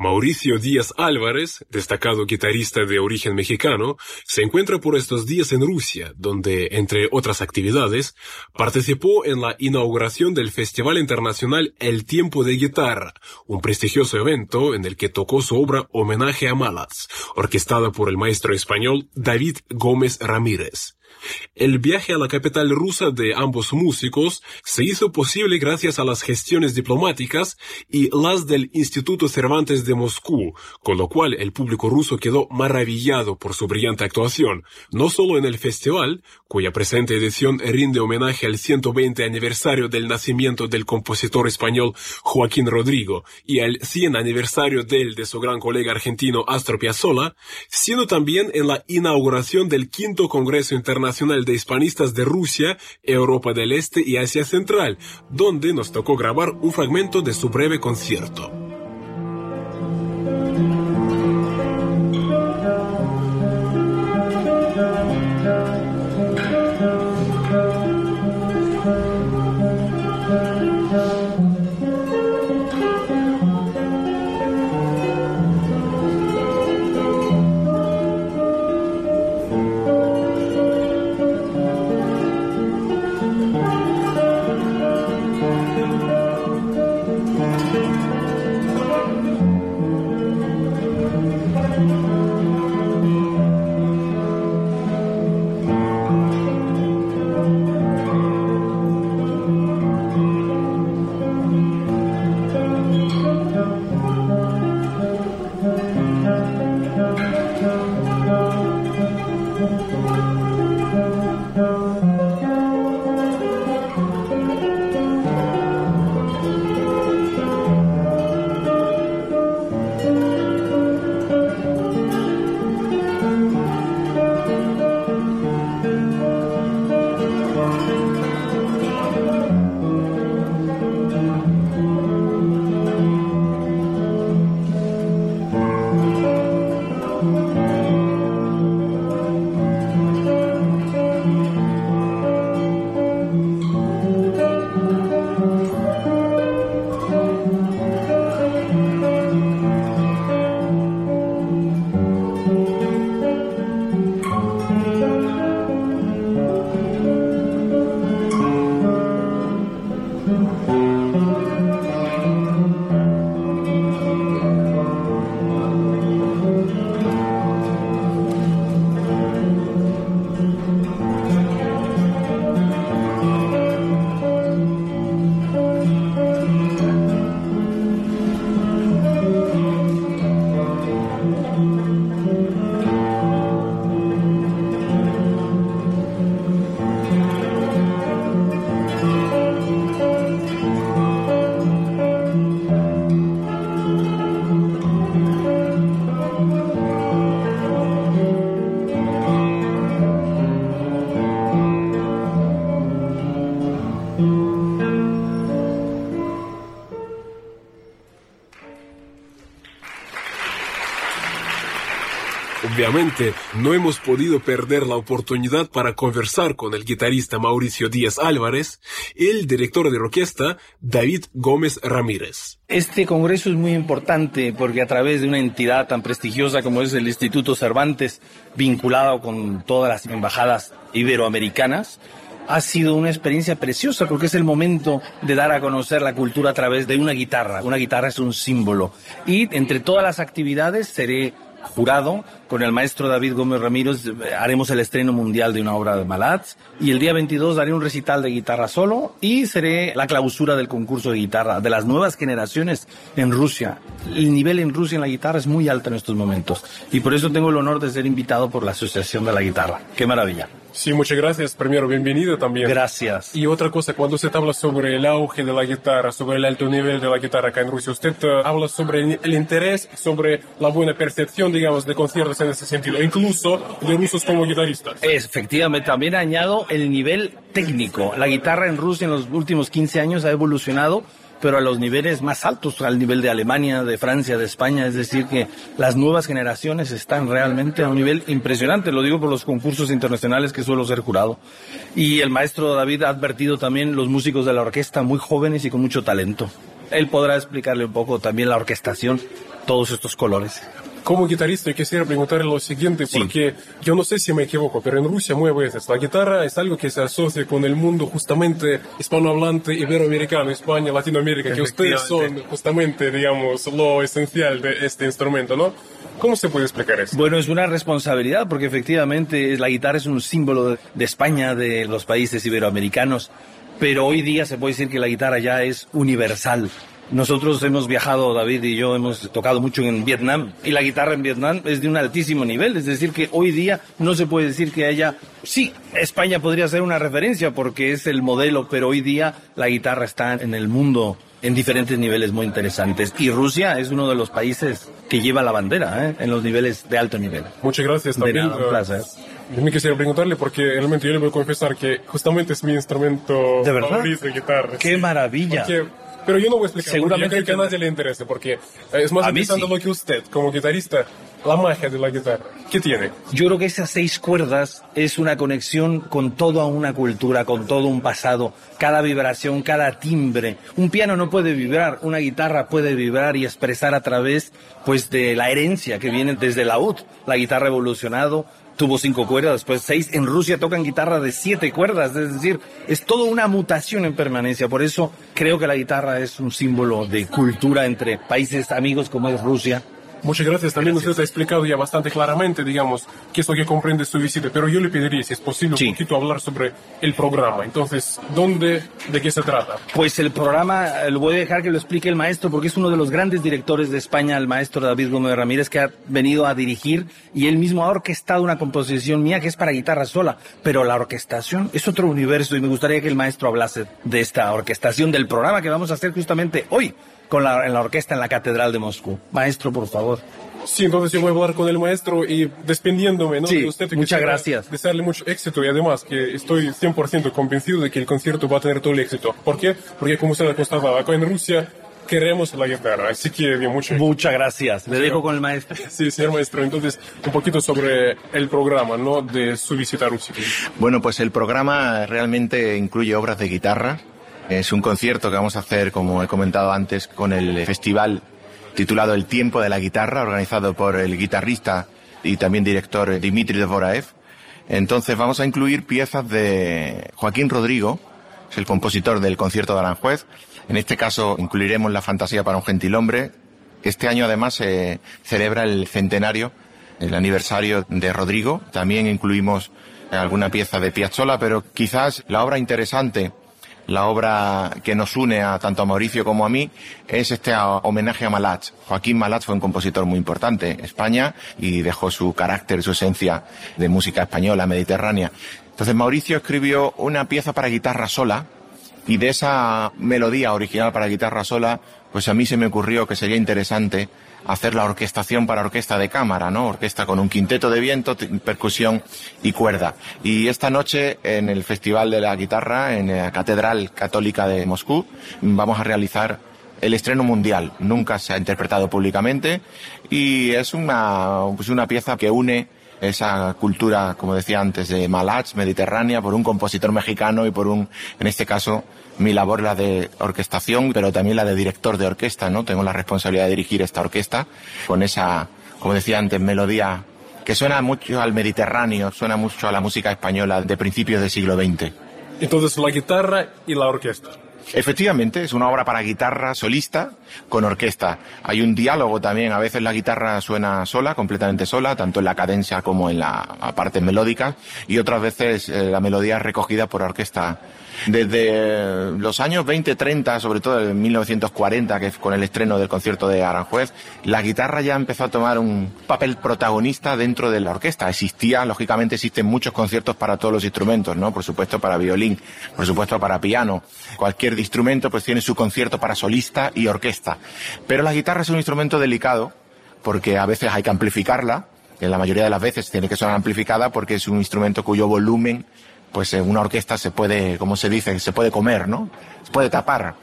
Mauricio Díaz Álvarez, destacado guitarrista de origen mexicano, se encuentra por estos días en Rusia, donde, entre otras actividades, participó en la inauguración del Festival Internacional El Tiempo de Guitarra, un prestigioso evento en el que tocó su obra Homenaje a Malas, orquestada por el maestro español David Gómez Ramírez. El viaje a la capital rusa de ambos músicos se hizo posible gracias a las gestiones diplomáticas y las del Instituto Cervantes de Moscú, con lo cual el público ruso quedó maravillado por su brillante actuación, no solo en el festival, cuya presente edición rinde homenaje al 120 aniversario del nacimiento del compositor español Joaquín Rodrigo y al 100 aniversario del de su gran colega argentino Astor Piazzolla, sino también en la inauguración del quinto Congreso Internacional De Hispanistas de Rusia, Europa del Este y Asia Central, donde nos tocó grabar un fragmento de su breve concierto. No hemos podido perder la oportunidad para conversar con el guitarrista Mauricio Díaz Álvarez y el director de orquesta David Gómez Ramírez. Este congreso es muy importante porque a través de una entidad tan prestigiosa como es el Instituto Cervantes, vinculado con todas las embajadas iberoamericanas, ha sido una experiencia preciosa porque es el momento de dar a conocer la cultura a través de una guitarra. Una guitarra es un símbolo. Y entre todas las actividades seré jurado. Con el maestro David Gómez Ramírez eh, haremos el estreno mundial de una obra de Malatz y el día 22 daré un recital de guitarra solo y seré la clausura del concurso de guitarra de las nuevas generaciones en Rusia. El nivel en Rusia en la guitarra es muy alto en estos momentos y por eso tengo el honor de ser invitado por la Asociación de la Guitarra. ¡Qué maravilla! Sí, muchas gracias. Primero, bienvenido también. Gracias. Y otra cosa, cuando usted habla sobre el auge de la guitarra, sobre el alto nivel de la guitarra acá en Rusia, usted uh, habla sobre el interés, sobre la buena percepción, digamos, de conciertos en ese sentido, incluso de rusos como guitarristas. Efectivamente, también añado el nivel técnico. La guitarra en Rusia en los últimos 15 años ha evolucionado pero a los niveles más altos, al nivel de Alemania, de Francia, de España. Es decir, que las nuevas generaciones están realmente a un nivel impresionante. Lo digo por los concursos internacionales que suelo ser jurado. Y el maestro David ha advertido también los músicos de la orquesta muy jóvenes y con mucho talento. Él podrá explicarle un poco también la orquestación, todos estos colores. Como guitarrista quisiera preguntarle lo siguiente, porque yo no sé si me equivoco, pero en Rusia muy veces la guitarra es algo que se asocia con el mundo justamente hispanohablante, iberoamericano, España, Latinoamérica, que ustedes son justamente, digamos, lo esencial de este instrumento, ¿no? ¿Cómo se puede explicar eso? Bueno, es una responsabilidad porque efectivamente la guitarra es un símbolo de España, de los países iberoamericanos, pero hoy día se puede decir que la guitarra ya es universal. Nosotros hemos viajado, David y yo hemos tocado mucho en Vietnam y la guitarra en Vietnam es de un altísimo nivel, es decir, que hoy día no se puede decir que haya, sí, España podría ser una referencia porque es el modelo, pero hoy día la guitarra está en el mundo en diferentes niveles muy interesantes y Rusia es uno de los países que lleva la bandera ¿eh? en los niveles de alto nivel. Muchas gracias también. un placer. Yo me quisiera preguntarle porque realmente yo le voy a confesar que justamente es mi instrumento ¿De verdad? favorito de guitarra. ¡Qué sí. maravilla! Porque pero yo no voy a explicar. Seguramente Yo creo que a nadie le interesa porque es más interesante sí. lo que usted, como guitarrista, la magia de la guitarra. ¿Qué tiene? Yo creo que esas seis cuerdas es una conexión con toda una cultura, con todo un pasado, cada vibración, cada timbre. Un piano no puede vibrar, una guitarra puede vibrar y expresar a través pues de la herencia que viene desde la UD. La guitarra evolucionado, tuvo cinco cuerdas, después seis. En Rusia tocan guitarra de siete cuerdas, es decir, es toda una mutación en permanencia. Por eso creo que la guitarra es un símbolo de cultura entre países amigos como es Rusia. Muchas gracias. También usted ha explicado ya bastante claramente, digamos, qué es lo que comprende su visita. Pero yo le pediría, si es posible, Sí. un poquito hablar sobre el programa. Entonces, ¿dónde, de qué se trata? Pues el programa eh, lo voy a dejar que lo explique el maestro porque es uno de los grandes directores de España, el maestro David Gómez Ramírez, que ha venido a dirigir y él mismo ha orquestado una composición mía que es para guitarra sola, pero la orquestación es otro universo y me gustaría que el maestro hablase de esta orquestación del programa que vamos a hacer justamente hoy con la, en la orquesta en la Catedral de Moscú. Maestro, por favor. Sí, entonces yo voy a hablar con el maestro y despidiéndome, ¿no? Sí, de usted. muchas gracias. Desearle mucho éxito y además que estoy 100% convencido de que el concierto va a tener todo el éxito. ¿Por qué? Porque como usted ha constatado, acá en Rusia queremos la guitarra, así que bien, mucho Muchas gracias. Le dejo con el maestro. Sí, señor maestro. Entonces, un poquito sobre el programa, ¿no? De su visita a Rusia. Bueno, pues el programa realmente incluye obras de guitarra. Es un concierto que vamos a hacer, como he comentado antes, con el festival titulado El Tiempo de la Guitarra, organizado por el guitarrista y también director Dimitri Dvoraev. Entonces vamos a incluir piezas de Joaquín Rodrigo, es el compositor del concierto de Aranjuez. En este caso incluiremos la fantasía para un gentilhombre. Este año además se celebra el centenario, el aniversario de Rodrigo. También incluimos alguna pieza de Piazzolla, pero quizás la obra interesante la obra que nos une a tanto a Mauricio como a mí es este homenaje a Malach. Joaquín Malach fue un compositor muy importante en España y dejó su carácter, su esencia de música española, mediterránea. Entonces Mauricio escribió una pieza para guitarra sola y de esa melodía original para guitarra sola, pues a mí se me ocurrió que sería interesante hacer la orquestación para orquesta de cámara, ¿no? Orquesta con un quinteto de viento, percusión y cuerda. Y esta noche en el Festival de la Guitarra, en la Catedral Católica de Moscú, vamos a realizar el estreno mundial. Nunca se ha interpretado públicamente y es una, pues una pieza que une esa cultura, como decía antes, de Malach, mediterránea, por un compositor mexicano y por un, en este caso, mi labor la de orquestación, pero también la de director de orquesta, ¿no? Tengo la responsabilidad de dirigir esta orquesta con esa, como decía antes, melodía que suena mucho al Mediterráneo, suena mucho a la música española de principios del siglo XX. Entonces, la guitarra y la orquesta. Efectivamente, es una obra para guitarra solista con orquesta. Hay un diálogo también, a veces la guitarra suena sola, completamente sola, tanto en la cadencia como en la parte melódica, y otras veces eh, la melodía es recogida por orquesta. Desde los años 20, 30, sobre todo en 1940, que es con el estreno del concierto de Aranjuez, la guitarra ya empezó a tomar un papel protagonista dentro de la orquesta. Existía, lógicamente existen muchos conciertos para todos los instrumentos, ¿no? Por supuesto para violín, por supuesto para piano. Cualquier instrumento pues tiene su concierto para solista y orquesta. Pero la guitarra es un instrumento delicado porque a veces hay que amplificarla, en la mayoría de las veces tiene que sonar amplificada porque es un instrumento cuyo volumen pues en una orquesta se puede, como se dice, se puede comer, ¿no? Se puede tapar.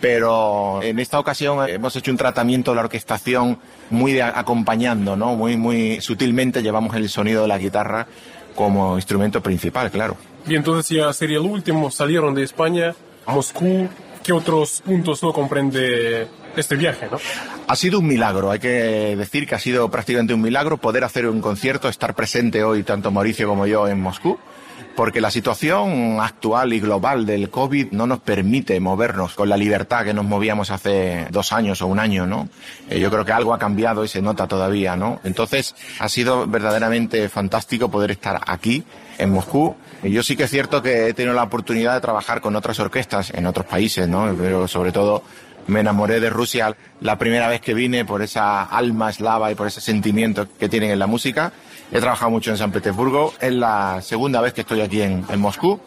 pero en esta ocasión hemos hecho un tratamiento de la orquestación muy de acompañando, ¿no? Muy, muy sutilmente llevamos el sonido de la guitarra como instrumento principal, claro. Y entonces ya sería el último, salieron de España Moscú. ¿Qué otros puntos no comprende este viaje, no? Ha sido un milagro, hay que decir que ha sido prácticamente un milagro poder hacer un concierto, estar presente hoy tanto Mauricio como yo en Moscú porque la situación actual y global del COVID no nos permite movernos con la libertad que nos movíamos hace dos años o un año, ¿no? Eh, yo creo que algo ha cambiado y se nota todavía, ¿no? Entonces, ha sido verdaderamente fantástico poder estar aquí, en Moscú. Yo sí que es cierto que he tenido la oportunidad de trabajar con otras orquestas en otros países, ¿no? Pero sobre todo me enamoré de Rusia la primera vez que vine por esa alma eslava y por ese sentimiento que tienen en la música He trabajado mucho en San Petersburgo. Es la segunda vez que estoy aquí en, Moscú.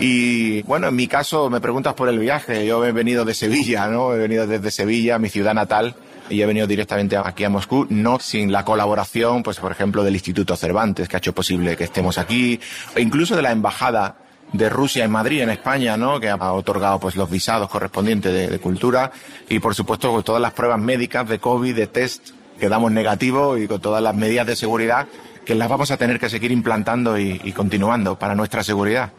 Y bueno, en mi caso me preguntas por el viaje. Yo he venido de Sevilla, ¿no? He venido desde Sevilla, mi ciudad natal, y he venido directamente aquí a Moscú, no sin la colaboración, pues por ejemplo, del Instituto Cervantes, que ha hecho posible que estemos aquí, e incluso de la Embajada de Rusia en Madrid, en España, ¿no? que ha otorgado pues los visados correspondientes de, cultura y por supuesto con todas las pruebas médicas de COVID, de test que damos negativo y con todas las medidas de seguridad que las vamos a tener que seguir implantando y, continuando para nuestra seguridad.